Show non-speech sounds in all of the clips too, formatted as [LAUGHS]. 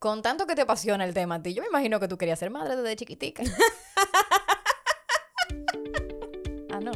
con tanto que te apasiona el tema a ti, yo me imagino que tú querías ser madre desde chiquitica. [LAUGHS] ah, no.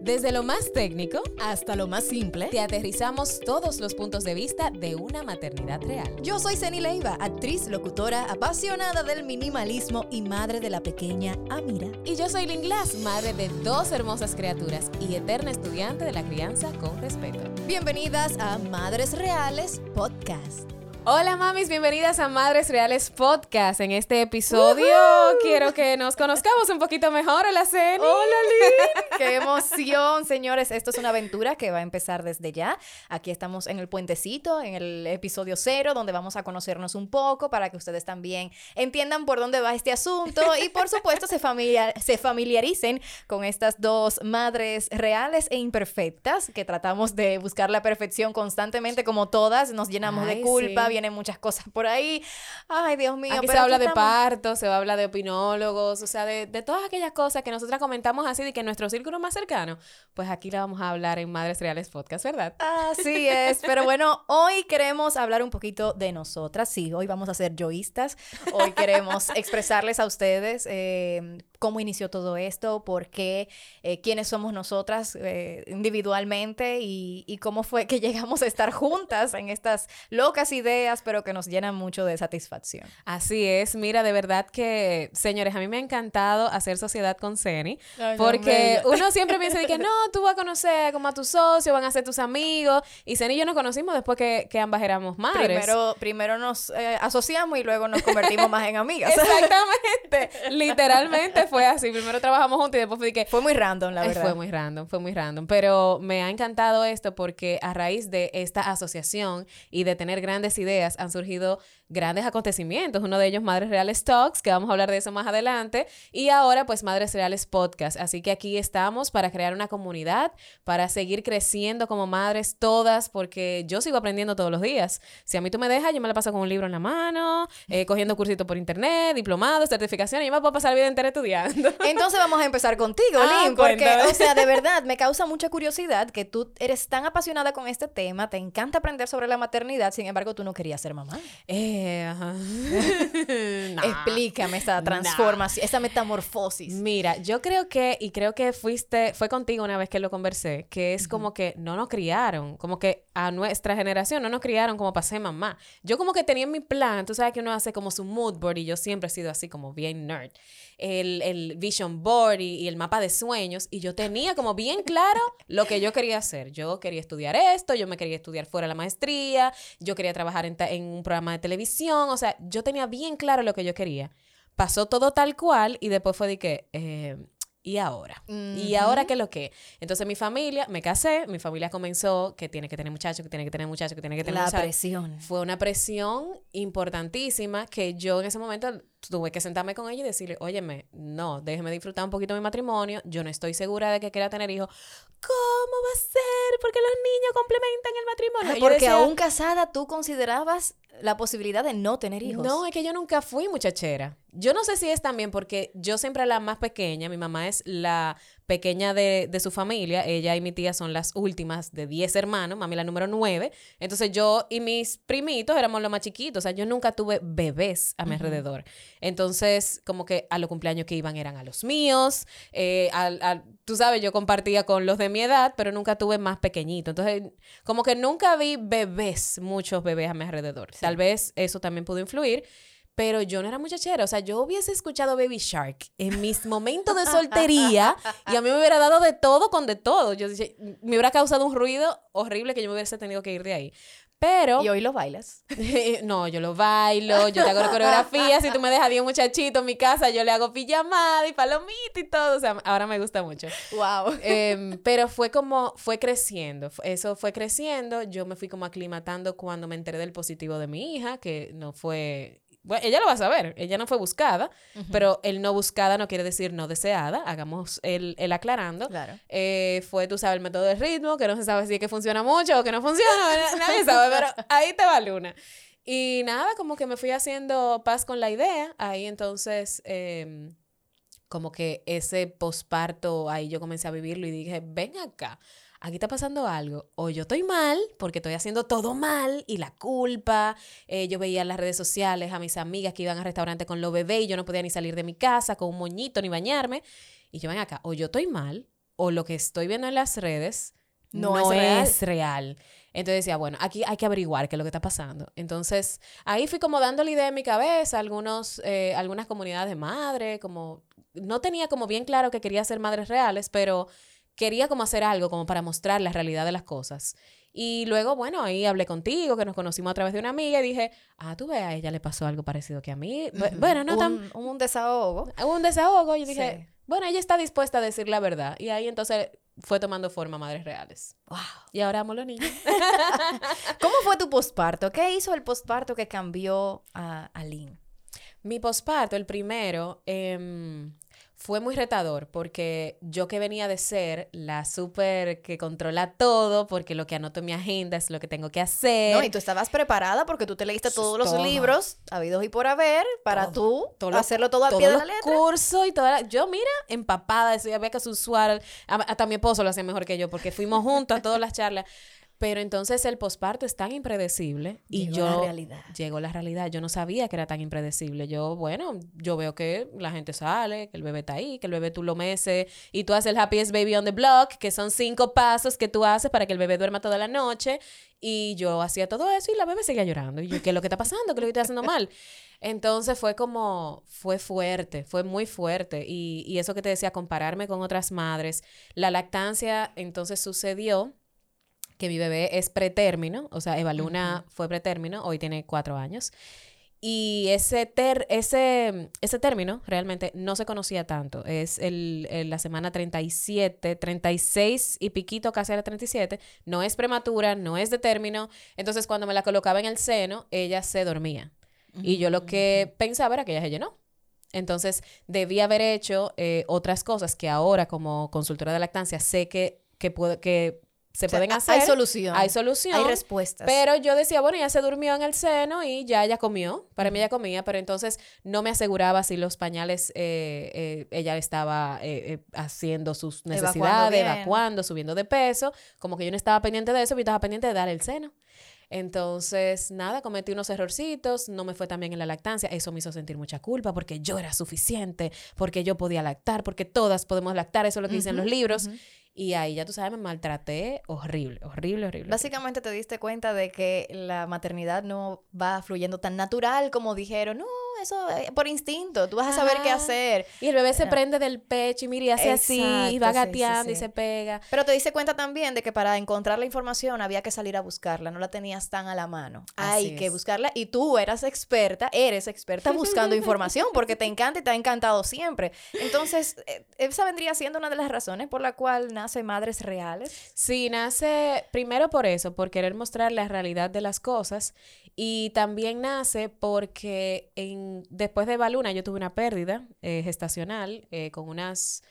Desde lo más técnico Hasta lo más simple. te aterrizamos todos los puntos de vista de una maternidad real. Yo soy Ceni Leiva, actriz, locutora, apasionada del minimalismo y madre de la pequeña Amira. Y yo soy Lynn Glass, madre de dos hermosas criaturas y eterna estudiante de la crianza con respeto. Bienvenidas a Madres Reales Podcast. Hola mamis, bienvenidas a Madres Reales Podcast. En este episodio quiero que nos conozcamos un poquito mejor, la Ceni. Hola, Lynn. [LAUGHS] Qué emoción, señores. Esto es una aventura que va a empezar desde ya. Aquí estamos en el puentecito, en el episodio cero, donde vamos a conocernos un poco para que ustedes también entiendan por dónde va este asunto y, por supuesto, se, familiar- se familiaricen con estas dos madres reales e imperfectas que tratamos de buscar la perfección constantemente, como todas. Nos llenamos de culpa, sí. Vienen muchas cosas por ahí. Ay, Dios mío. Aquí pero se habla de estamos. parto, se habla de opinólogos, o sea, de, de todas aquellas cosas que nosotras comentamos así de que en nuestro círculo más cercano, pues aquí la vamos a hablar en Madres Reales Podcast, ¿verdad? Así es, pero bueno, hoy queremos hablar un poquito de nosotras. Sí, hoy vamos a ser yoístas. Hoy queremos [LAUGHS] expresarles a ustedes eh, cómo inició todo esto, por qué, eh, quiénes somos nosotras eh, individualmente y, y cómo fue que [LAUGHS] llegamos a estar juntas en estas locas ideas, pero que nos llenan mucho de satisfacción. Así es, mira, de verdad que, señores, a mí me ha encantado hacer sociedad con Ceni, Ay, porque no, uno siempre piensa de que no, tú vas a conocer como a tu socio, van a ser tus amigos, y Ceni y yo nos conocimos después que, que ambas éramos madres. Primero, primero nos eh, asociamos y luego nos convertimos más en amigas. [LAUGHS] Exactamente, [LAUGHS] literalmente fue así. Primero trabajamos juntos y después fue que Fue muy random, la Ay, verdad. Fue muy random, fue muy random. Pero me ha encantado esto porque a raíz de esta asociación y de tener grandes ideas han surgido grandes acontecimientos. Uno de ellos, Madres Reales Talks, que vamos a hablar de eso más adelante. Y ahora, pues, Madres Reales Podcast. Así que aquí estamos para crear una comunidad, para seguir creciendo como madres todas, porque yo sigo aprendiendo todos los días. Si a mí tú me dejas, yo me la paso con un libro en la mano, eh, [LAUGHS] cogiendo cursitos por internet, diplomados, certificaciones. Yo me puedo pasar la vida entera estudiando. [LAUGHS] Entonces vamos a empezar contigo, Ah, Lynn, porque, o sea, de verdad, me causa mucha curiosidad que tú eres tan apasionada con este tema, te encanta aprender sobre la maternidad, sin embargo, tú no querías ser mamá. Eh, [LAUGHS] Nah. Explícame esa transformación, esa metamorfosis. Mira, yo creo que, y creo que fuiste, fue contigo una vez que lo conversé, que es como que no nos criaron, como que a nuestra generación no nos criaron como ser mamá. Yo como que tenía en mi plan, tú sabes que uno hace como su mood board y yo siempre he sido así como bien nerd. El, el vision board y, y el mapa de sueños y yo tenía como bien claro lo que yo quería hacer. Yo quería estudiar esto, yo me quería estudiar fuera de la maestría, yo quería trabajar en, ta- en un programa de televisión, o sea, yo tenía bien claro lo que yo quería. Pasó todo tal cual y después fue de que, eh, ¿y ahora? ¿Y ahora qué es lo que? Entonces mi familia, me casé, mi familia comenzó que tiene que tener muchachos, que tiene que tener muchachos, que tiene que tener La muchachos. presión. Fue una presión importantísima que yo en ese momento tuve que sentarme con ella y decirle, óyeme, no, déjeme disfrutar un poquito mi matrimonio, yo no estoy segura de que quiera tener hijos. ¿Cómo va a ser? Porque los niños complementan el matrimonio. Ah, porque decía, aún casada tú considerabas la posibilidad de no tener hijos. no, es que yo nunca fui muchachera. Yo no sé si es también porque yo siempre la más pequeña, mi mamá es la pequeña de, de su familia, ella y mi tía son las últimas de 10 hermanos, mami la número 9, entonces yo y mis primitos éramos los más chiquitos, o sea, yo nunca tuve bebés a mi alrededor. Entonces, como que a los cumpleaños que iban eran a los míos, eh, tú sabes, yo compartía con los de mi edad, pero nunca tuve más pequeñitos. Entonces, como que nunca vi bebés, muchos bebés a mi alrededor. Tal vez eso también pudo influir. Pero yo no era muchachera, o sea, yo hubiese escuchado Baby Shark en mis momentos de soltería y a mí me hubiera dado de todo con de todo. Yo me hubiera causado un ruido horrible que yo me hubiese tenido que ir de ahí. Pero Y hoy lo bailas. [LAUGHS] no, yo lo bailo, yo te hago la coreografía. Si tú me dejas 10 muchachitos en mi casa, yo le hago pijamada y palomita y todo. O sea, ahora me gusta mucho. Wow. Em, pero fue como, fue creciendo. Eso fue creciendo. Yo me fui como aclimatando cuando me enteré del positivo de mi hija, que no fue. Bueno, ella lo va a saber, ella no fue buscada, pero el no buscada no quiere decir no deseada, hagamos el, el aclarando. Claro. Eh, fue, tú sabes, el método del ritmo, que no se sabe si es que funciona mucho o que no funciona, [LAUGHS] na- nadie sabe, pero ahí te va Luna. Y nada, como que me fui haciendo paz con la idea, ahí entonces, em, como que ese posparto, ahí yo comencé a vivirlo y dije, ven acá, aquí está pasando algo. O yo estoy mal, porque estoy haciendo todo mal, y la culpa. eh, yo veía en las redes sociales a mis amigas que iban al restaurante con los bebés y yo no podía ni salir de mi casa con un moñito ni bañarme. Y yo ven acá, o yo estoy mal, o lo que estoy viendo en las redes No no, es real. es real. Entonces decía, bueno, aquí hay que averiguar qué es lo que está pasando. Entonces, ahí fui como dándole idea en mi cabeza, a algunos, eh, algunas comunidades de madre, como, no tenía como bien claro que quería ser madres reales, pero quería como hacer algo como para mostrar la realidad de las cosas. Y luego, bueno, ahí hablé contigo, que nos conocimos a través de una amiga y dije, ah, tú ves, a ella le pasó algo parecido que a mí. Bu- Bueno, no tan... un, un desahogo. Un desahogo y dije, Sí. bueno, ella está dispuesta a decir la verdad. Y ahí entonces fue tomando forma Madres Reales. Wow. Y ahora amo los niños. [LAUGHS] ¿Cómo fue tu posparto? ¿Qué hizo el posparto que cambió a, a Lynn? Mi posparto, el primero, em, fue muy retador porque yo que venía de ser la súper que controla todo, porque lo que anoto en mi agenda es lo que tengo que hacer. No, y tú estabas preparada porque tú te leíste todos los Todo. libros habidos y por haber para tú Todo lo- hacerlo todo al pie de los la letra. cursos y toda la- yo mira empapada eso había que usual hasta mi esposo lo hacía mejor que yo porque fuimos juntos a todas las charlas pero entonces el posparto es tan impredecible y Llegó yo la realidad. llegó la realidad yo no sabía que era tan impredecible yo bueno yo veo que la gente sale que el bebé está ahí que el bebé tú lo meces y tú haces el happiest baby on the block que son cinco pasos que tú haces para que el bebé duerma toda la noche y yo hacía todo eso y la bebé seguía llorando. Y yo, ¿qué es lo que está pasando? ¿Qué es lo que estoy haciendo mal? Entonces fue como, fue fuerte, fue muy fuerte. Y, y eso que te decía, compararme con otras madres. La lactancia entonces sucedió que mi bebé es pretérmino, o sea, Eva Luna fue pretérmino, hoy tiene cuatro años. Y ese, ter- ese, ese término realmente no se conocía tanto. Es el, el- la semana 37, 36 y piquito, casi a la 37. No es prematura, no es de término. Entonces, cuando me la colocaba en el seno, ella se dormía. Y yo lo que pensaba era que ella se llenó. Entonces, debía haber hecho eh, otras cosas que ahora, como consultora de lactancia, sé que, que, puedo- que se O sea, pueden ha- hacer. Hay solución. Hay solución. Hay respuestas. Pero yo decía, bueno, ella se durmió en el seno y ya ella comió. Para mí ella comía, pero entonces no me aseguraba si los pañales eh, eh, ella estaba eh, eh, haciendo sus necesidades, evacuando, subiendo de peso. Como que yo no estaba pendiente de eso, yo estaba pendiente de dar el seno. Entonces, nada, cometí unos errorcitos, no me fue tan bien en la lactancia, eso me hizo sentir mucha culpa porque yo era suficiente, porque yo podía lactar, porque todas podemos lactar, eso es lo que dicen los libros. Y ahí ya tú sabes, me maltraté horrible, horrible, horrible. Básicamente te diste cuenta de que la maternidad no va fluyendo tan natural como dijeron. No, eso eh, por instinto. Tú vas a saber qué hacer. Y el bebé se prende del pecho y mira, y hace así, y va Exacto, sí, sí, gateando y se pega. Pero te diste cuenta también de que para encontrar la información había que salir a buscarla, no la tenías tan a la mano. Hay que buscarla y tú eras experta, eres experta buscando [LAUGHS] información porque te encanta y te ha encantado siempre. Entonces, eh, esa vendría siendo una de las razones por la cual nace Madres Reales. Sí, nace primero por eso, por querer mostrar la realidad de las cosas. Y también nace porque en, después de Baluna yo tuve una pérdida eh, gestacional eh, con unas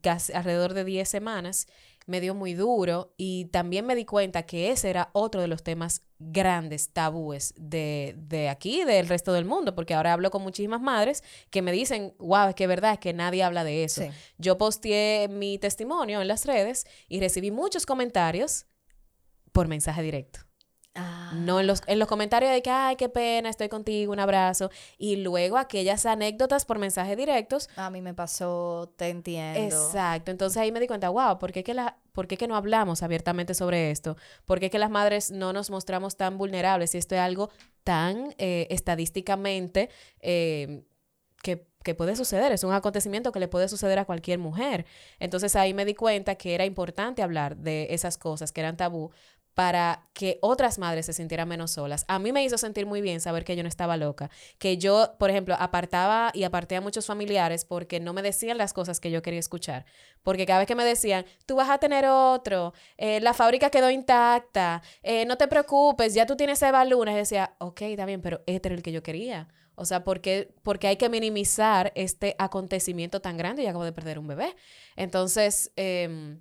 casi alrededor de 10 semanas. Me dio muy duro y también me di cuenta que ese era otro de los temas grandes, tabúes de, de aquí, del resto del mundo, porque ahora hablo con muchísimas madres que me dicen, wow, es que es verdad, es que nadie habla de eso. Sí. Yo posteé mi testimonio en las redes y recibí muchos comentarios por mensaje directo. Ah. No en los, en los comentarios de que, ay, qué pena, estoy contigo, un abrazo. Y luego aquellas anécdotas por mensaje directos. A mí me pasó, te entiendo. Exacto. Entonces ahí me di cuenta, wow, ¿por qué, que la, ¿por qué que no hablamos abiertamente sobre esto? ¿Por qué que las madres no nos mostramos tan vulnerables si esto es algo tan eh, estadísticamente eh, que, que puede suceder? Es un acontecimiento que le puede suceder a cualquier mujer. Entonces ahí me di cuenta que era importante hablar de esas cosas que eran tabú para que otras madres se sintieran menos solas. A mí me hizo sentir muy bien saber que yo no estaba loca, que yo, por ejemplo, apartaba y aparté a muchos familiares porque no me decían las cosas que yo quería escuchar, porque cada vez que me decían, tú vas a tener otro, eh, la fábrica quedó intacta, eh, no te preocupes, ya tú tienes Eva Luna, y decía, ok, está bien, pero este era el que yo quería. O sea, porque, porque hay que minimizar este acontecimiento tan grande y acabo de perder un bebé. Entonces, em,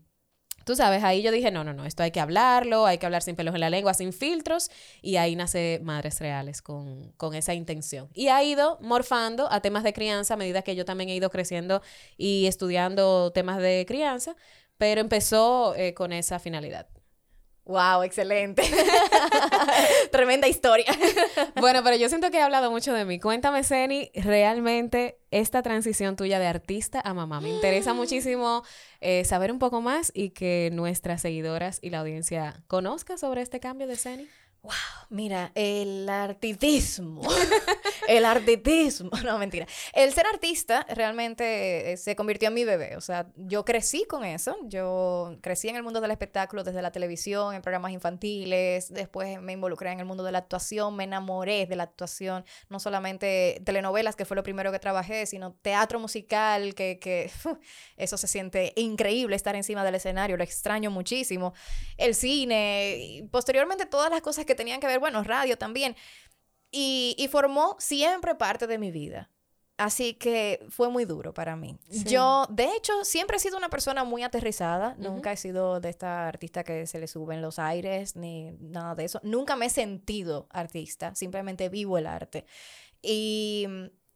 Tú sabes, ahí yo dije, no, no, no, esto hay que hablarlo, hay que hablar sin pelos en la lengua, sin filtros, y ahí nace Madres Reales con, con esa intención. Y ha ido morfando a temas de crianza a medida que yo también he ido creciendo y estudiando temas de crianza, pero empezó eh, con esa finalidad. Wow, excelente. [LAUGHS] Tremenda historia. [LAUGHS] bueno, pero yo siento que he hablado mucho de mí. Cuéntame, Seni, realmente esta transición tuya de artista a mamá. Me interesa muchísimo eh, saber un poco más y que nuestras seguidoras y la audiencia conozca sobre este cambio de Seni. Wow, mira, el artitismo. [LAUGHS] el artitismo. [LAUGHS] No, mentira. El ser artista realmente eh, se convirtió en mi bebé. O sea, yo crecí con eso. Yo crecí en el mundo del espectáculo desde la televisión, en programas infantiles. Después me involucré en el mundo de la actuación. Me enamoré de la actuación. No solamente telenovelas, que fue lo primero que trabajé, sino teatro musical, que, que [LAUGHS] eso se siente increíble estar encima del escenario. Lo extraño muchísimo. El cine. Y posteriormente todas las cosas que tenían que ver, bueno, radio también. Y, y formó siempre parte de mi vida. Así que fue muy duro para mí. Yo, de hecho, siempre he sido una persona muy aterrizada. Nunca he sido de esta artista que se le sube en los aires ni nada de eso. Nunca me he sentido artista. Simplemente vivo el arte. Y,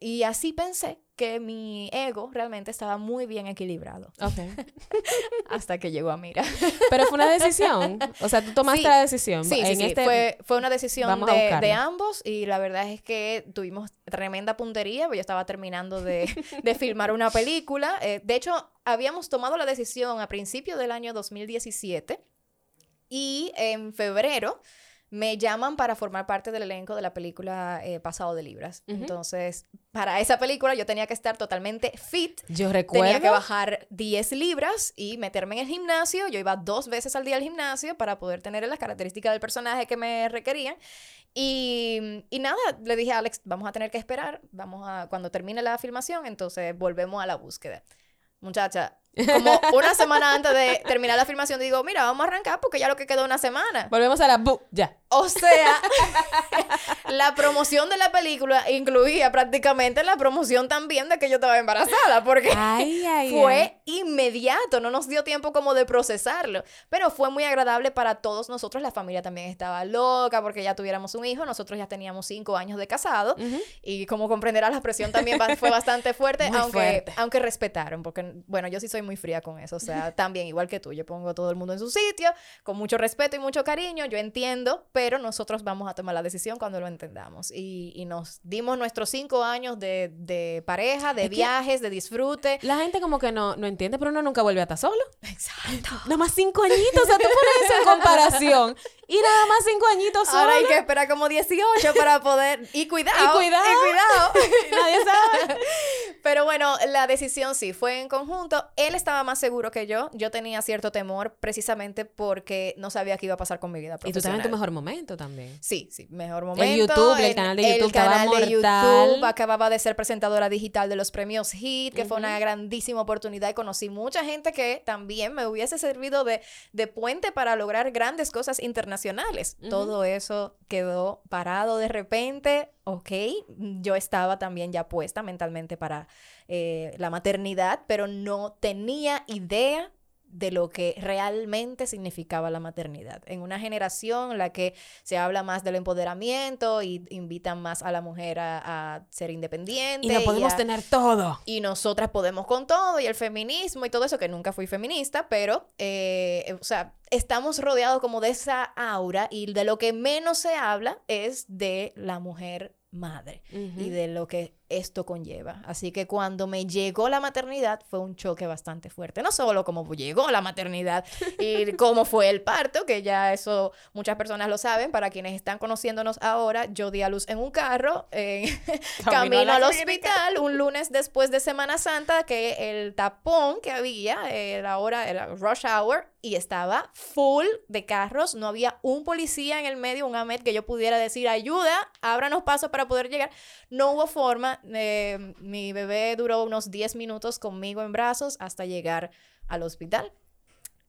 y así pensé que mi ego realmente estaba muy bien equilibrado. [LAUGHS] Hasta que llegó a Mira. [LAUGHS] Pero fue una decisión. O sea, tú tomaste la decisión. Sí, sí, este Fue, fue, una decisión de, de, ambos y la verdad es que tuvimos tremenda puntería. Porque yo estaba terminando de, [LAUGHS] de filmar una película. Eh, de hecho, habíamos tomado la decisión a principios del año 2017 y en febrero me llaman para formar parte del elenco de la película eh, Pasado de Libras. Entonces, para esa película yo tenía que estar totalmente fit. Yo recuerdo. Tenía que bajar 10 libras y meterme en el gimnasio. Yo iba dos veces al día al gimnasio para poder tener las características del personaje que me requerían. Y, y, nada, le dije a Alex, vamos a tener que esperar, vamos a, cuando termine la filmación, entonces volvemos a la búsqueda. Muchacha, como [LAUGHS] una semana antes de terminar la filmación, digo, mira, vamos a arrancar porque ya lo que quedó una semana. Volvemos a la bu ya. O sea, [LAUGHS] la promoción de la película incluía prácticamente la promoción también de que yo estaba embarazada, porque fue inmediato, no nos dio tiempo como de procesarlo, pero fue muy agradable para todos nosotros, la familia también estaba loca porque ya tuviéramos un hijo, nosotros ya teníamos cinco años de casado y como comprenderás la presión también fue bastante fuerte, aunque, fuerte. aunque respetaron, porque bueno, yo sí soy muy fría con eso. O sea, [LAUGHS] también, igual que tú, yo pongo a todo el mundo en su sitio, con mucho respeto y mucho cariño, yo entiendo, pero nosotros vamos a tomar la decisión cuando lo entendamos. Y, y nos dimos nuestros cinco años de, de pareja, de viajes, de disfrute. La gente como que no, no entiende, pero uno nunca vuelve a estar solo. Exacto. Nada más cinco añitos, o sea, tú pones eso en comparación. [LAUGHS] Y nada más cinco añitos solo. Ahora hay que esperar como 18 para poder... [LAUGHS] Y cuidado. Y cuidado. Y cuidado. [LAUGHS] Nadie sabe. Pero bueno, la decisión sí fue en conjunto. Él estaba más seguro que yo. Yo tenía cierto temor precisamente porque no sabía qué iba a pasar con mi vida profesional. Y tú estabas en tu mejor momento también. Sí, sí, mejor momento. El YouTube, el, canal de YouTube el canal de YouTube acababa de ser presentadora digital de los premios HIT, que fue una grandísima oportunidad y conocí mucha gente que también me hubiese servido de, de puente para lograr grandes cosas internacionales todo eso quedó parado de repente, ok, yo estaba también ya puesta mentalmente para eh, la maternidad, pero no tenía idea de lo que realmente significaba la maternidad. En una generación en la que se habla más del empoderamiento y invitan más a la mujer a, ser independiente. Y lo podemos tener todo. Y nosotras podemos con todo, y el feminismo y todo eso, que nunca fui feminista, pero, eh, o sea, estamos rodeados como de esa aura y de lo que menos se habla es de la mujer madre y de lo que esto conlleva. Así que cuando me llegó la maternidad fue un choque bastante fuerte. No solo cómo llegó la maternidad y [LAUGHS] cómo fue el parto, que ya eso muchas personas lo saben. Para quienes están conociéndonos ahora, yo di a luz en un carro, en [LAUGHS] camino, al hospital, un lunes después de Semana Santa, que el tapón que había, era hora, era rush hour, y estaba full de carros. No había un policía en el medio, un AMET que yo pudiera decir, ayuda, ábranos paso para poder llegar. No hubo forma eh, mi bebé duró unos 10 minutos conmigo en brazos hasta llegar al hospital.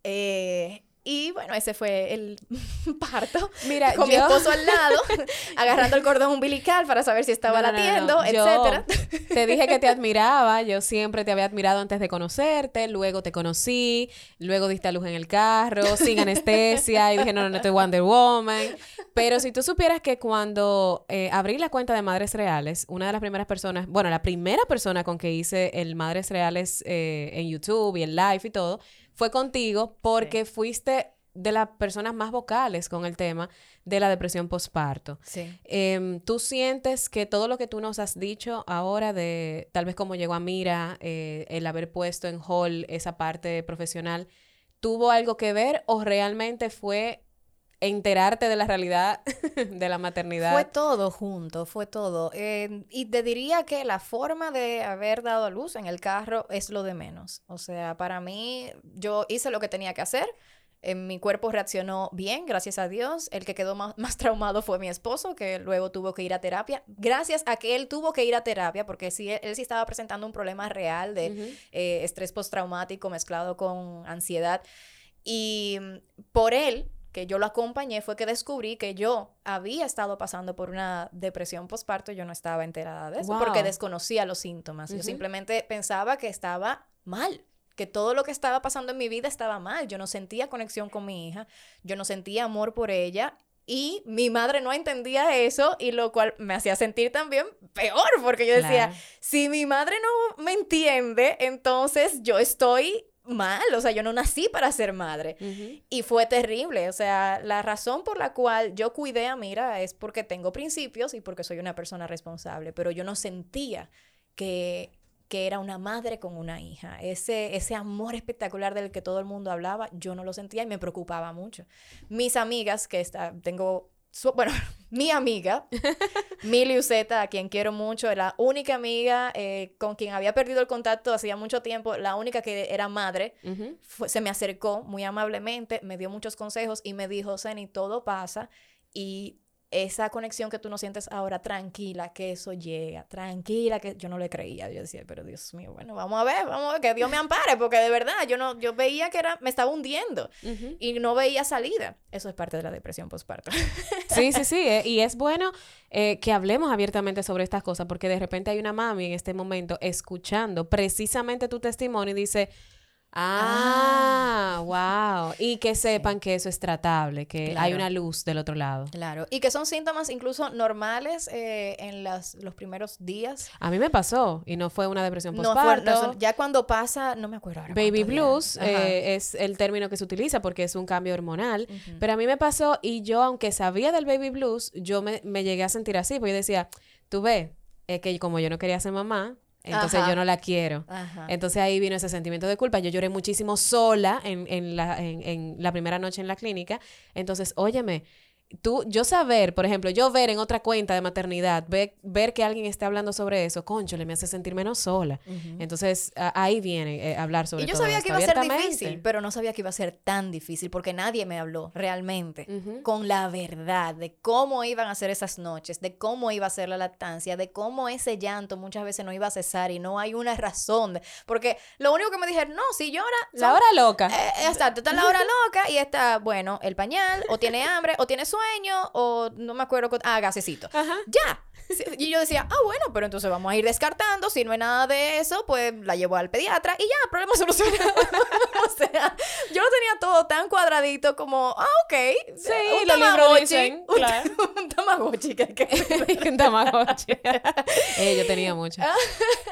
Eh, y bueno, ese fue el [LAUGHS] parto. Mira, con mi esposo al lado, [LAUGHS] agarrando el cordón umbilical para saber si estaba latiendo, etcétera. Te dije que te [LAUGHS] admiraba, yo siempre te había admirado antes de conocerte, luego te conocí, luego diste a luz en el carro, sin anestesia, y dije, no, no, no estoy Wonder Woman. Pero si tú supieras que cuando eh, abrí la cuenta de Madres Reales, una de las primeras personas, bueno, la primera persona con que hice el Madres Reales eh, en YouTube y en live y todo, fue contigo porque fuiste de las personas más vocales con el tema de la depresión postparto. Sí. Em, ¿Tú sientes que todo lo que tú nos has dicho ahora de tal vez cómo llegó a Mira, eh, el haber puesto en hall esa parte profesional, tuvo algo que ver o realmente fue enterarte de la realidad [LAUGHS] de la maternidad? Fue todo junto, fue todo. Eh, y te diría que la forma de haber dado a luz en el carro es lo de menos. O sea, para mí, yo hice lo que tenía que hacer. Eh, mi cuerpo reaccionó bien, gracias a Dios. El que quedó más, [LAUGHS] más, traumado fue mi esposo, que luego tuvo que ir a terapia. Gracias a que él tuvo que ir a terapia, porque sí, él, sí estaba presentando un problema real de uh -huh. eh, estrés postraumático mezclado con ansiedad. Y mm, por él, que yo lo acompañé, fue que descubrí que yo había estado pasando por una depresión postparto. Yo no estaba enterada de eso, wow. porque desconocía los síntomas. Uh -huh. Yo simplemente pensaba que estaba mal que todo lo que estaba pasando en mi vida estaba mal. Yo no sentía conexión con mi hija, yo no sentía amor por ella y mi madre no entendía eso y lo cual me hacía sentir también peor porque yo decía, claro. si mi madre no me entiende, entonces yo estoy mal, o sea, yo no nací para ser madre. Uh -huh. Y fue terrible, o sea, la razón por la cual yo cuidé a Mira es porque tengo principios y porque soy una persona responsable, pero yo no sentía que que era una madre con una hija. Ese, ese amor espectacular del que todo el mundo hablaba, yo no lo sentía y me preocupaba mucho. Mis amigas, que está, tengo, su, bueno, [LAUGHS] mi amiga, [LAUGHS] Mili Uceta, a quien quiero mucho, la única amiga eh, con quien había perdido el contacto hacía mucho tiempo, la única que era madre, uh -huh. fue, se me acercó muy amablemente, me dio muchos consejos y me dijo, Zeni, todo pasa y esa conexión que tú no sientes ahora, tranquila, que eso llega, tranquila, que yo no le creía. Yo decía, pero Dios mío, bueno, vamos a ver, vamos a ver, que Dios me ampare, porque de verdad yo no, yo veía que era, me estaba hundiendo uh -huh. y no veía salida. Eso es parte de la depresión postparto. [LAUGHS] Sí, sí, sí, eh, y es bueno eh, que hablemos abiertamente sobre estas cosas, porque de repente hay una mami en este momento escuchando precisamente tu testimonio y dice, Ah, ah, wow. Y que sepan que eso es tratable, que claro. hay una luz del otro lado. Claro. Y que son síntomas incluso normales eh, en las, los primeros días. A mí me pasó y no fue una depresión postparto. No, no, ya cuando pasa, no me acuerdo ahora. Baby blues eh, es el término que se utiliza porque es un cambio hormonal. Uh -huh. Pero a mí me pasó y yo, aunque sabía del baby blues, yo me, me llegué a sentir así. Porque yo decía, tú ves, es que como yo no quería ser mamá, entonces Ajá. yo no la quiero. Ajá. Entonces ahí vino ese sentimiento de culpa. Yo lloré muchísimo sola en, en, la, en, en la primera noche en la clínica. Entonces, óyeme, tú, yo saber, por ejemplo, yo ver en otra cuenta de maternidad, ver, ver que alguien esté hablando sobre eso, concho, le me hace sentir menos sola. Uh -huh. Entonces, a, ahí viene eh, hablar sobre Y yo todo sabía esto, que iba a ser difícil, pero no sabía que iba a ser tan difícil, porque nadie me habló realmente uh -huh. con la verdad de cómo iban a ser esas noches, de cómo iba a ser la lactancia, de cómo ese llanto muchas veces no iba a cesar y no hay una razón. De, porque lo único que me dijeron, no, si llora... La hora loca. Eh, exacto, está la hora loca y está, bueno, el pañal, o tiene hambre, o tiene sueño, o no me acuerdo, ah, gasecito. Ajá. Ya. Y yo decía, ah, bueno, pero entonces vamos a ir descartando. Si no hay nada de eso, pues la llevo al pediatra y ya, problema [LAUGHS] solucionado. [LAUGHS] o sea, yo lo tenía todo tan cuadradito como, ah, ok. Sí, un los libros dicen, un, claro. [LAUGHS] un tamagotchi. Que, que... un tamagotchi. eh, yo tenía mucho.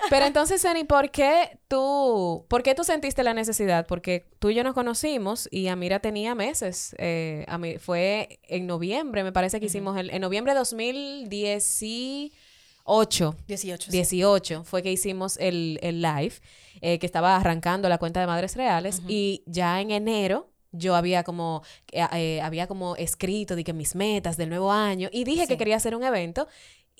pero entonces, Sani, ¿por qué tú, por qué tú sentiste la necesidad? Porque tú y yo nos conocimos y Amira tenía meses. Eh, a mí, fue en noviembre, me parece que uh -huh. hicimos, el, en noviembre de 2018. 18. 18 sí. fue que hicimos el, el live, eh, que estaba arrancando la cuenta de Madres Reales. Uh -huh. Y ya en enero yo había como, eh, eh, había como escrito de que mis metas del nuevo año y dije sí. que quería hacer un evento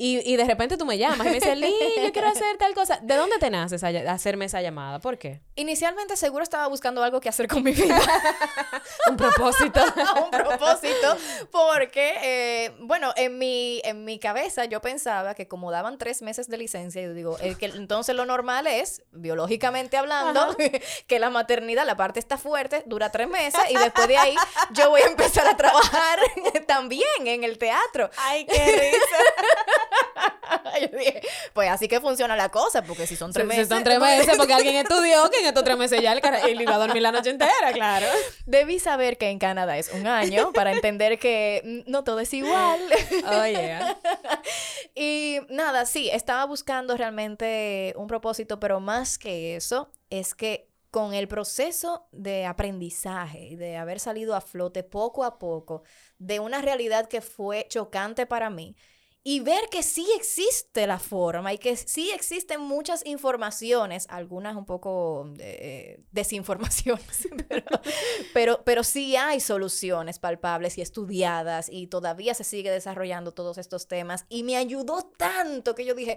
y, y, de repente tú me llamas y me dices, Lee, yo quiero hacer tal cosa. ¿De dónde te nace esa, hacerme esa llamada? ¿Por qué? Inicialmente seguro estaba buscando algo que hacer con mi vida. [LAUGHS] un propósito. [LAUGHS] un propósito. Porque, eh, bueno, en mi, en mi cabeza yo pensaba que como daban tres meses de licencia, yo digo, eh, que entonces lo normal es, biológicamente hablando, [LAUGHS] que la maternidad, la parte está fuerte, dura tres meses y después de ahí yo voy a empezar a trabajar también en el teatro. Ay, qué risa. [LAUGHS] Yo dije, pues así que funciona la cosa, porque si son tres meses. Si son tres meses, porque [LAUGHS] alguien estudió que en estos tres meses ya el, él iba a dormir la noche entera, claro. Debí saber que en Canadá es un año para entender que no todo es igual. Oh, yeah. [LAUGHS] y nada, sí, estaba buscando realmente un propósito, pero más que eso, es que con el proceso de aprendizaje y de haber salido a flote poco a poco de una realidad que fue chocante para mí y ver que sí existe la forma y que sí existen muchas informaciones, algunas un poco eh, desinformaciones, [LAUGHS] pero, pero, pero sí hay soluciones palpables y estudiadas y todavía se sigue desarrollando todos estos temas. Y me ayudó tanto que yo dije,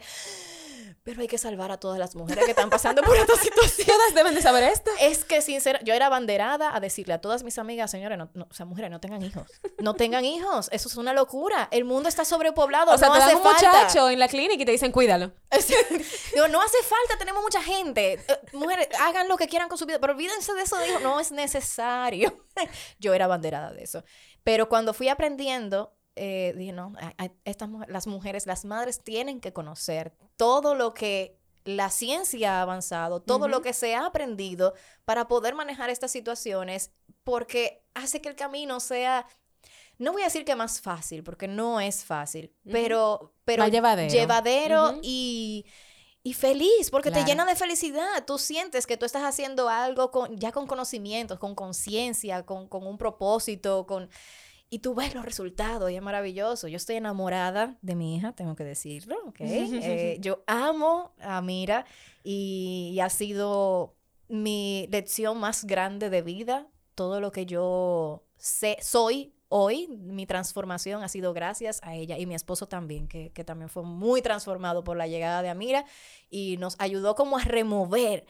pero hay que salvar a todas las mujeres que están pasando por esta situación. Todas deben de saber esto. Es que, sincera, yo era banderada a decirle a todas mis amigas, señores, no, o sea, mujeres, no tengan hijos. No tengan hijos. Eso es una locura. El mundo está sobrepoblado. O sea, no te hace dan un falta. muchacho en la clínica y te dicen, cuídalo. Digo, no hace falta, tenemos mucha gente. Eh, mujeres, hagan lo que quieran con su vida, pero olvídense de eso. Dijo, no es necesario. [LAUGHS] yo era banderada de eso. Pero cuando fui aprendiendo, eh, dije, no, a- a- estas, las mujeres, las madres tienen que conocer todo lo que la ciencia ha avanzado, todo lo que se ha aprendido para poder manejar estas situaciones, porque hace que el camino sea, no voy a decir que más fácil, porque no es fácil, pero, pero llevadero. y, y feliz, porque te llena de felicidad. Tú sientes que tú estás haciendo algo con, ya con conocimientos, con conciencia, con, con un propósito, con... Y tú ves los resultados y es maravilloso. Yo estoy enamorada de mi hija, tengo que decirlo, ¿ok? [LAUGHS] Eh, yo amo a Mira y, y ha sido mi lección más grande de vida. Todo lo que yo sé, soy hoy, mi transformación ha sido gracias a ella y mi esposo también, que, que también fue muy transformado por la llegada de Amira y nos ayudó como a remover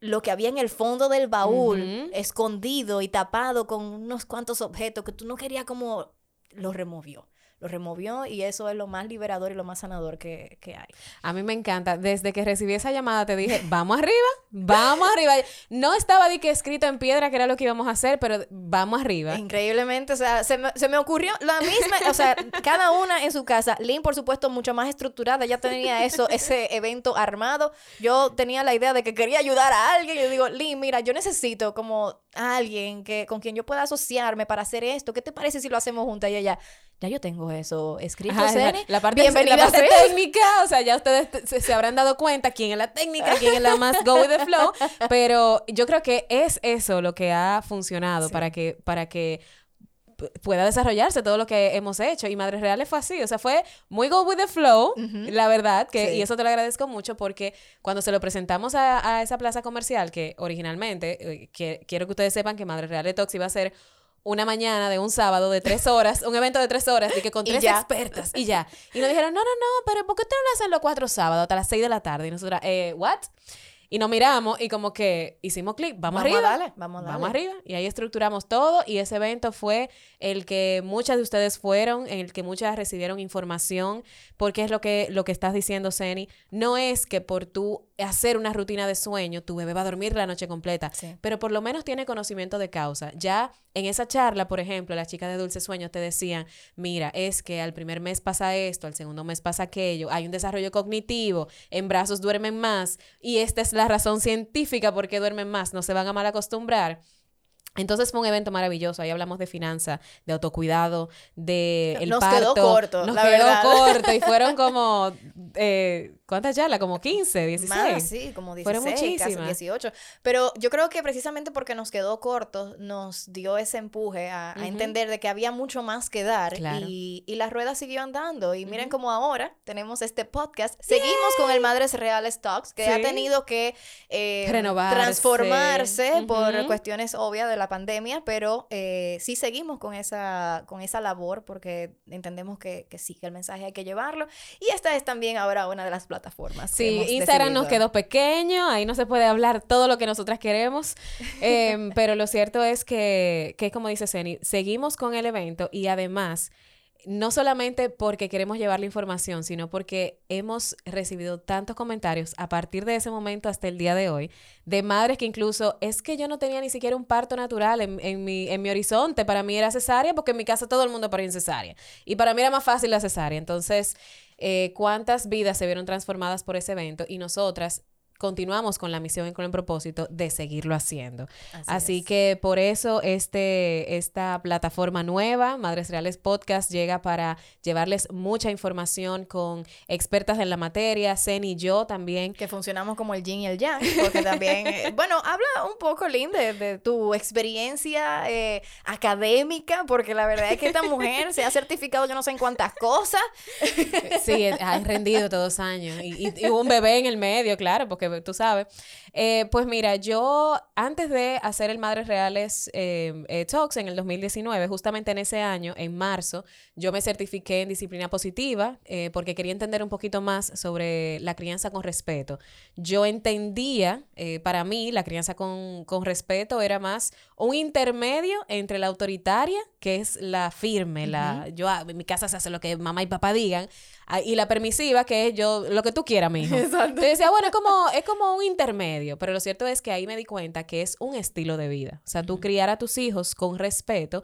lo que había en el fondo del baúl, escondido y tapado con unos cuantos objetos que tú no querías como, lo removió. Lo removió y eso es lo más liberador y lo más sanador que, que hay. A mí me encanta. Desde que recibí esa llamada te dije, vamos arriba, vamos arriba. No estaba de que escrito en piedra que era lo que íbamos a hacer, pero vamos arriba. Increíblemente, o sea, se me, se me ocurrió la misma, o sea, cada una en su casa. Lynn, por supuesto, mucho más estructurada, ya tenía eso, ese evento armado. Yo tenía la idea de que quería ayudar a alguien. Yo digo, Lynn, mira, yo necesito como alguien que, con quien yo pueda asociarme para hacer esto. ¿Qué te parece si lo hacemos juntas? Y ella, ya yo tengo eso escrito, Ajá, la, la parte, Bienvenida la parte técnica, [LAUGHS] o sea, ya ustedes te- se, se habrán dado cuenta quién es la técnica, quién es la más go with the flow, [LAUGHS] pero yo creo que es eso lo que ha funcionado Sí. para que para que pueda desarrollarse todo lo que hemos hecho y Madres Reales fue así, o sea, fue muy go with the flow, la verdad, que Sí. y eso te lo agradezco mucho porque cuando se lo presentamos a, a esa plaza comercial que originalmente eh, que, quiero que ustedes sepan que Madres Reales Talks iba a ser una mañana de un sábado de tres horas, un evento de tres horas, y que con tres ya. expertas, y ya. Y nos dijeron, no, no, no, pero ¿por qué ustedes no lo hacen los cuatro sábados hasta las seis de la tarde? Y nosotros, eh, ¿what? Y nos miramos y como que hicimos clic, vamos, Vamos a arriba. darle, vamos a darle. Vamos arriba. Y ahí estructuramos todo. Y ese evento fue el que muchas de ustedes fueron, en el que muchas recibieron información, porque es lo que, lo que estás diciendo, Ceni. No es que por tú hacer una rutina de sueño, tu bebé va a dormir la noche completa, Sí. pero por lo menos tiene conocimiento de causa. Ya en esa charla, por ejemplo, las chicas de Dulce Sueños te decían, mira, es que al primer mes pasa esto, al segundo mes pasa aquello, hay un desarrollo cognitivo, en brazos duermen más, y esta es la razón científica por qué duermen más, no se van a mal acostumbrar. Entonces fue un evento maravilloso. Ahí hablamos de finanzas, de autocuidado, de el Nos parto. quedó corto, Nos la quedó verdad. corto y fueron [LAUGHS] como eh, ¿cuántas charlas? Como 15, 16. Más, sí, como 16, Fueron casi muchísimas. 18. Pero yo creo que precisamente porque nos quedó corto, nos dio ese empuje a, entender de que había mucho más que dar Claro. y, y la rueda siguió andando. Y miren Ujú. cómo ahora tenemos este podcast. Seguimos con el Madres Reales Talks, que ha tenido que eh, Renovarse. transformarse por cuestiones obvias de la pandemia, pero eh, sí seguimos con esa, con esa labor porque entendemos que, que sí, que el mensaje hay que llevarlo. Y esta es también ahora una de las plataformas. Sí, Instagram nos decidido. quedó pequeño, ahí no se puede hablar todo lo que nosotras queremos, [LAUGHS] Em, pero lo cierto es que, que como dice Ceni, seguimos con el evento y además, no solamente porque queremos llevar la información, sino porque hemos recibido tantos comentarios a partir de ese momento hasta el día de hoy, de madres que incluso es que yo no tenía ni siquiera un parto natural en, en mi, en mi horizonte, para mí era cesárea, porque en mi casa todo el mundo paría en cesárea, y para mí era más fácil la cesárea, entonces eh, cuántas vidas se vieron transformadas por ese evento y nosotras continuamos con la misión y con el propósito de seguirlo haciendo. Así Así, es. que por eso este, esta plataforma nueva, Madres Reales Podcast, llega para llevarles mucha información con expertas en la materia, Zen y yo también. Que funcionamos como el yin y el yang, porque también, eh, [LAUGHS] bueno, habla un poco, Lynn, de, de tu experiencia eh, académica, porque la verdad es que esta mujer se ha certificado yo no sé en cuántas cosas. Sí, ha rendido todos años. Y, y- y hubo un bebé en el medio, claro, porque tú sabes. Eh, pues mira, yo antes de hacer el Madres Reales eh, eh, Talks en el 2019, justamente en ese año, en marzo, yo me certifiqué en disciplina positiva porque quería entender un poquito más sobre la crianza con respeto. Yo entendía, para mí, la crianza con, con respeto era más un intermedio entre la autoritaria, que es la firme, la yo en mi casa se hace lo que mamá y papá digan, ah, y la permisiva, que es yo lo que tú quieras, mijo. [LAUGHS] Exacto. Entonces decía, bueno, es como, es como un intermedio, pero lo cierto es que ahí me di cuenta que es un estilo de vida. O sea, tú criar a tus hijos con respeto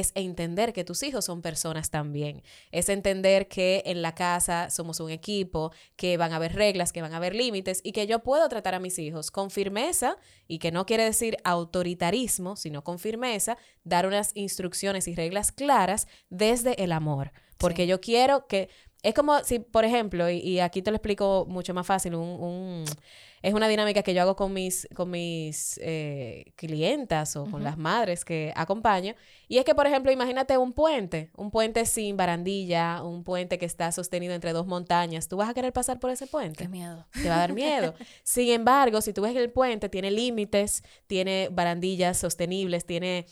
es entender que tus hijos son personas también. Es entender que en la casa somos un equipo, que van a haber reglas, que van a haber límites y que yo puedo tratar a mis hijos con firmeza y que no quiere decir autoritarismo, sino con firmeza, dar unas instrucciones y reglas claras desde el amor. Porque Sí. yo quiero que... Es como si, por ejemplo, y, y aquí te lo explico mucho más fácil, un, un- es una dinámica que yo hago con mis, con mis eh, clientas o con las madres que acompaño. Y es que, por ejemplo, imagínate un puente, un puente sin barandilla, un puente que está sostenido entre dos montañas. ¿Tú vas a querer pasar por ese puente? Qué miedo. te va a dar miedo. [LAUGHS] Sin embargo, si tú ves que el puente tiene límites, tiene barandillas sostenibles, tiene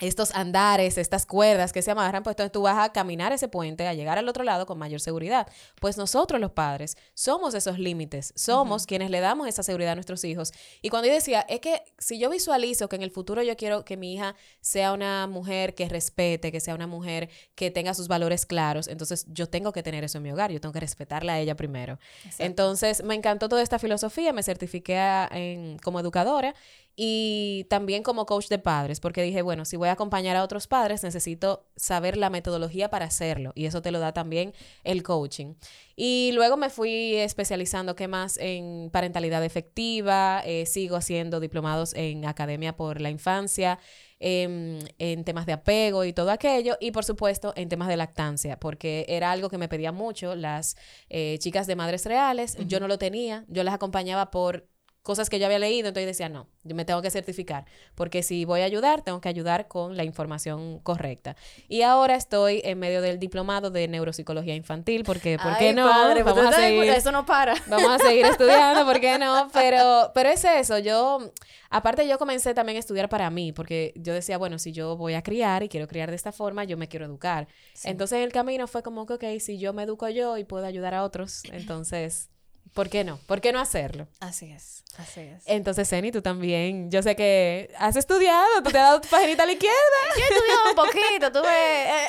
estos andares, estas cuerdas que se amarran, pues entonces tú vas a caminar ese puente, a llegar al otro lado con mayor seguridad. Pues nosotros los padres somos esos límites, somos quienes le damos esa seguridad a nuestros hijos. Y cuando yo decía, es que si yo visualizo que en el futuro yo quiero que mi hija sea una mujer que respete, que sea una mujer que tenga sus valores claros, entonces yo tengo que tener eso en mi hogar, yo tengo que respetarla a ella primero. Entonces me encantó toda esta filosofía, me certifiqué en- como educadora y también como coach de padres, porque dije, bueno, si voy a acompañar a otros padres, necesito saber la metodología para hacerlo y eso te lo da también el coaching. Y luego me fui especializando, ¿qué más? En parentalidad efectiva, eh, sigo haciendo diplomados en Academia por la Infancia, em, en temas de apego y todo aquello, y por supuesto en temas de lactancia, porque era algo que me pedían mucho las eh, chicas de Madres Reales, yo no lo tenía, yo las acompañaba por cosas que yo había leído, entonces decía, no, yo me tengo que certificar, porque si voy a ayudar, tengo que ayudar con la información correcta. Y ahora estoy en medio del diplomado de neuropsicología infantil, porque, ¿por qué Ay, no? padre, Vamos a seguir. Eso no para. [LAUGHS] Vamos a seguir [LAUGHS] estudiando, ¿por qué no? Pero, pero es eso, yo, aparte yo comencé también a estudiar para mí, porque yo decía, bueno, si yo voy a criar y quiero criar de esta forma, yo me quiero educar. Entonces el camino fue como que, ok, si yo me educo yo y puedo ayudar a otros, [CLEARS THROAT] entonces, ¿por qué no? ¿Por qué no hacerlo? Así es, así es. Entonces, Zeni, tú también, yo sé que has estudiado, tú te has dado tu paginita a la izquierda. Yo he estudiado un poquito, tuve... eh,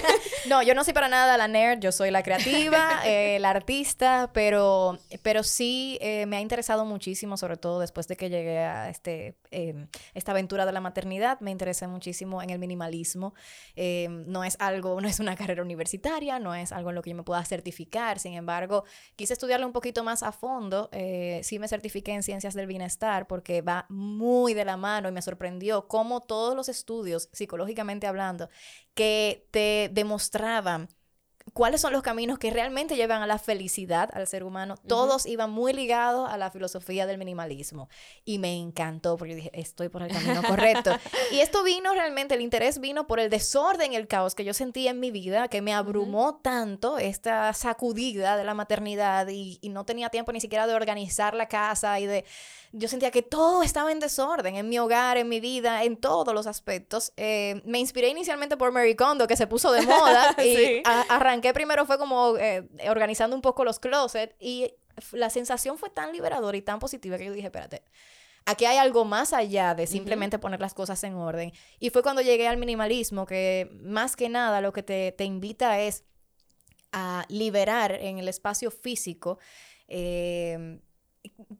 [LAUGHS] no, yo no soy para nada la nerd, yo soy la creativa, eh, la artista, pero, pero sí eh, me ha interesado muchísimo, sobre todo después de que llegué a este, eh, esta aventura de la maternidad, me interesé muchísimo en el minimalismo. Eh, no es algo, no es una carrera universitaria, no es algo en lo que yo me pueda certificar, sin embargo, quise estudiarlo un poquito más a fondo. eh, sí me certifiqué en ciencias del bienestar porque va muy de la mano y me sorprendió cómo todos los estudios, psicológicamente hablando, que te demostraban cuáles son los caminos que realmente llevan a la felicidad al ser humano, todos iban muy ligados a la filosofía del minimalismo. Y me encantó porque dije, estoy por el camino correcto. [LAUGHS] y esto vino realmente, el interés vino por el desorden y el caos que yo sentía en mi vida, que me abrumó tanto esta sacudida de la maternidad y, y no tenía tiempo ni siquiera de organizar la casa y de... Yo sentía que todo estaba en desorden, en mi hogar, en mi vida, en todos los aspectos. Eh, me inspiré inicialmente por Mary Kondo, que se puso de moda, [LAUGHS] y Sí. Arranqué primero fue como eh, organizando un poco los closets y la sensación fue tan liberadora y tan positiva que yo dije, espérate, aquí hay algo más allá de simplemente poner las cosas en orden. Y fue cuando llegué al minimalismo que más que nada lo que te, te invita es a liberar en el espacio físico, eh,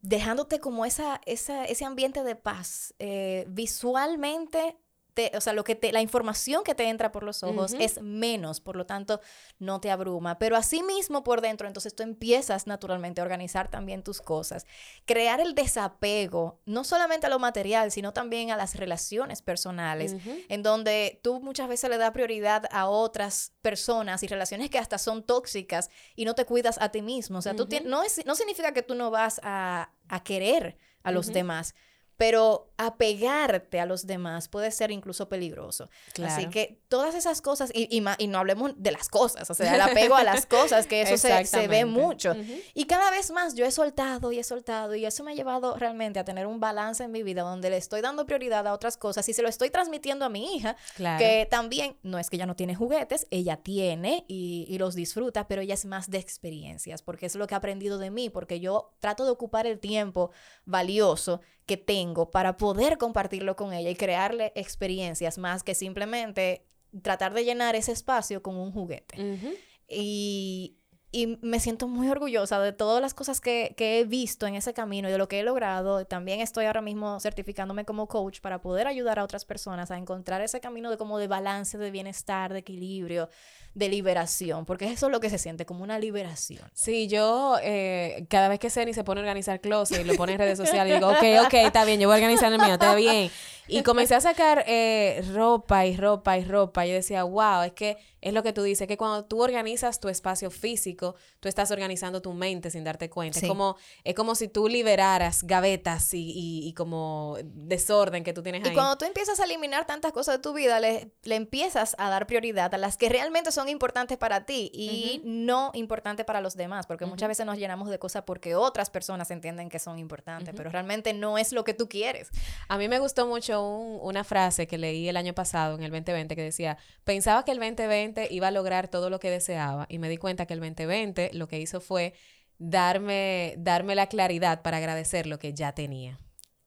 dejándote como esa, esa, ese ambiente de paz, eh, visualmente te, o sea, lo que te, la información que te entra por los ojos es menos, por lo tanto, no te abruma. Pero así mismo por dentro, entonces tú empiezas naturalmente a organizar también tus cosas. Crear el desapego, no solamente a lo material, sino también a las relaciones personales, en donde tú muchas veces le das prioridad a otras personas y relaciones que hasta son tóxicas y no te cuidas a ti mismo. O sea, tú no, es, no significa que tú no vas a, a querer a los demás, pero apegarte a los demás puede ser incluso peligroso. Así que todas esas cosas, y, y, no hablemos de las cosas, o sea, el apego a las [LAUGHS] cosas, que eso se, se, ve mucho. Y cada vez más yo he soltado y he soltado, y eso me ha llevado realmente a tener un balance en mi vida donde le estoy dando prioridad a otras cosas y se lo estoy transmitiendo a mi hija, que también, no es que ella no tiene juguetes, ella tiene y, y los disfruta, pero ella es más de experiencias, porque es lo que ha aprendido de mí, porque yo trato de ocupar el tiempo valioso que tengo para poder compartirlo con ella y crearle experiencias más que simplemente tratar de llenar ese espacio con un juguete. Y y me siento muy orgullosa de todas las cosas que, que, he visto en ese camino y de lo que he logrado. También estoy ahora mismo certificándome como coach para poder ayudar a otras personas a encontrar ese camino de como de balance, de bienestar, de equilibrio, de liberación, porque eso es lo que se siente como una liberación. Sí, yo eh, cada vez que Ceni se pone a organizar closet y lo pone en redes sociales, digo, ok, ok, está bien, yo voy a organizar el mío, está bien. Y comencé a sacar eh, ropa y ropa y ropa. Yo decía, wow, es que es lo que tú dices, que cuando tú organizas tu espacio físico, tú estás organizando tu mente sin darte cuenta. Es, como, es como si tú liberaras gavetas y, y, como desorden que tú tienes ahí. Y cuando tú empiezas a eliminar tantas cosas de tu vida, le, le empiezas a dar prioridad a las que realmente son importantes para ti y no importantes para los demás, porque muchas veces nos llenamos de cosas porque otras personas entienden que son importantes, pero realmente no es lo que tú quieres. A mí me gustó mucho una frase que leí el año pasado en el 2020 que decía, pensaba que el 2020 iba a lograr todo lo que deseaba y me di cuenta que el 2020 lo que hizo fue darme, darme la claridad para agradecer lo que ya tenía.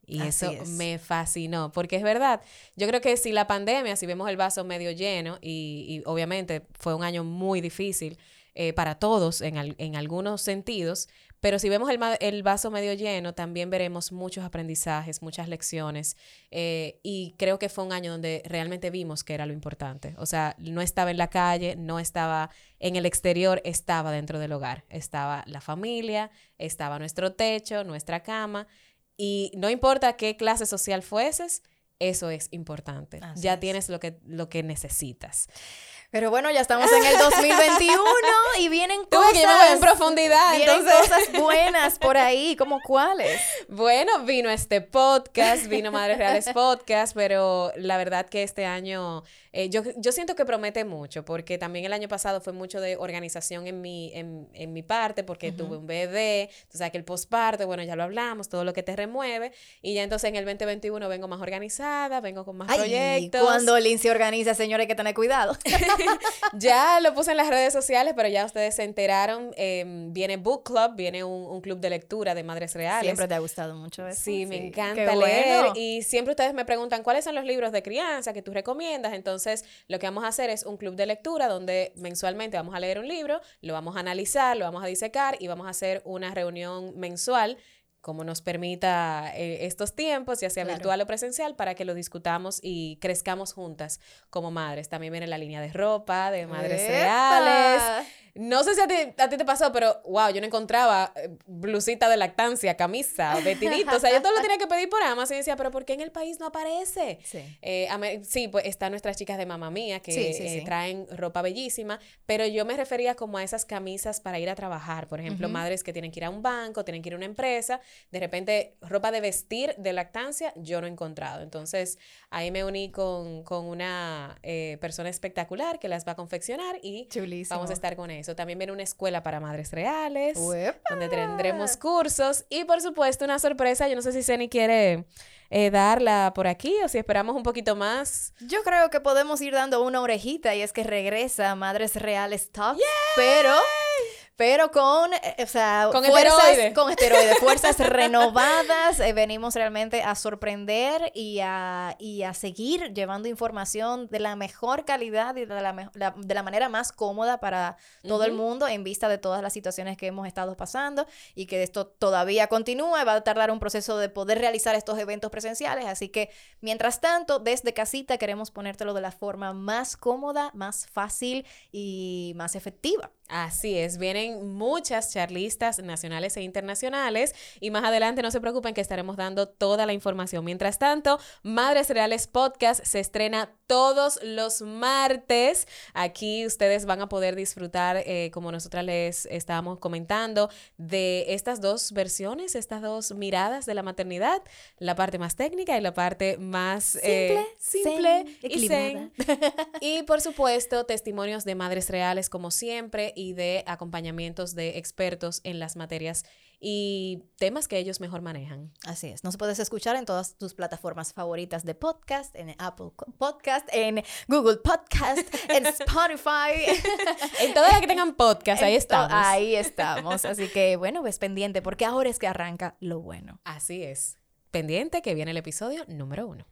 Y eso me fascinó, porque es verdad, yo creo que si la pandemia, si vemos el vaso medio lleno, y, y obviamente fue un año muy difícil eh, para todos en, en algunos sentidos, pero si vemos el, vaso medio lleno, también veremos muchos aprendizajes, muchas lecciones. Eh, y creo que fue un año donde realmente vimos que era lo importante. O sea, no estaba en la calle, no estaba en el exterior, estaba dentro del hogar. Estaba la familia, estaba nuestro techo, nuestra cama. Y no importa qué clase social fueses, eso es importante. ya tienes lo que, lo que necesitas. Pero bueno, ya estamos en el 2021 [LAUGHS] y vienen cosas. en profundidad. Vienen cosas buenas por ahí, [LAUGHS] ¿como cuáles? Bueno, vino este podcast, vino Madres Reales Podcast, pero la verdad que este año eh, yo, yo siento que promete mucho, porque también el año pasado fue mucho de organización en mi, en, en mi parte, porque tuve un bebé, tú sabes que el postparto, bueno, ya lo hablamos, todo lo que te remueve, y ya entonces en el 2021 vengo más organizada, vengo con más Ay, proyectos. Cuando Lynn se organiza, señores, hay que tener cuidado. [LAUGHS] ya lo puse en las redes sociales, pero ya ustedes se enteraron, em, viene Book Club, viene un, un, club de lectura de Madres Reales. Siempre te ha gustado mucho eso. Sí, me encanta leer, y siempre ustedes me preguntan, ¿cuáles son los libros de crianza que tú recomiendas? Entonces, entonces, lo que vamos a hacer es un club de lectura donde mensualmente vamos a leer un libro, lo vamos a analizar, lo vamos a disecar y vamos a hacer una reunión mensual como nos permita eh, estos tiempos, ya sea virtual o presencial, para que lo discutamos y crezcamos juntas como madres. También viene la línea de ropa, de madres reales. No sé si a ti, a ti, te pasó, pero wow, yo no encontraba eh, blusita de lactancia, camisa, vestidito. o sea, yo todo lo tenía que pedir por Amazon y decía, pero ¿por qué en el país no aparece? Sí, eh, sí pues están nuestras chicas de mamá mía que eh, traen ropa bellísima, pero yo me refería como a esas camisas para ir a trabajar. Por ejemplo, madres que tienen que ir a un banco, tienen que ir a una empresa, de repente ropa de vestir de lactancia, yo no he encontrado. Entonces ahí me uní con, con una persona espectacular que las va a confeccionar y vamos a estar con ella eso. También viene una escuela para madres reales, donde tendremos cursos y por supuesto una sorpresa. Yo no sé si Ceni quiere eh, darla por aquí o si esperamos un poquito más. Yo creo que podemos ir dando una orejita y es que regresa Madres Reales Talk, pero pero con, eh, o sea, Con fuerzas, esteroides. con esteroides, fuerzas [LAUGHS] renovadas. eh, venimos realmente a sorprender y a, y a seguir llevando información de la mejor calidad y de la, de la manera más cómoda para todo el mundo en vista de todas las situaciones que hemos estado pasando y que esto todavía continúa y va a tardar un proceso de poder realizar estos eventos presenciales. Así que, mientras tanto, desde casita queremos ponértelo de la forma más cómoda, más fácil y más efectiva. Así es, vienen muchas charlistas nacionales e internacionales y más adelante no se preocupen que estaremos dando toda la información. Mientras tanto, Madres Reales Podcast se estrena todos los martes. Aquí ustedes van a poder disfrutar, eh, como nosotras les estábamos comentando, de estas dos versiones, estas dos miradas de la maternidad, la parte más técnica y la parte más eh, simple zen, y zen. Y por supuesto, testimonios de madres reales como siempre y de acompañamientos de expertos en las materias y temas que ellos mejor manejan. Así es. Nos puedes escuchar en todas tus plataformas favoritas de podcast, en Apple Podcast, en Google Podcast, en [LAUGHS] Spotify. En todas las que tengan podcast, ahí estamos. Ahí estamos. Así que, bueno, pues pendiente, porque ahora es que arranca lo bueno. Así es. Pendiente que viene el episodio número uno.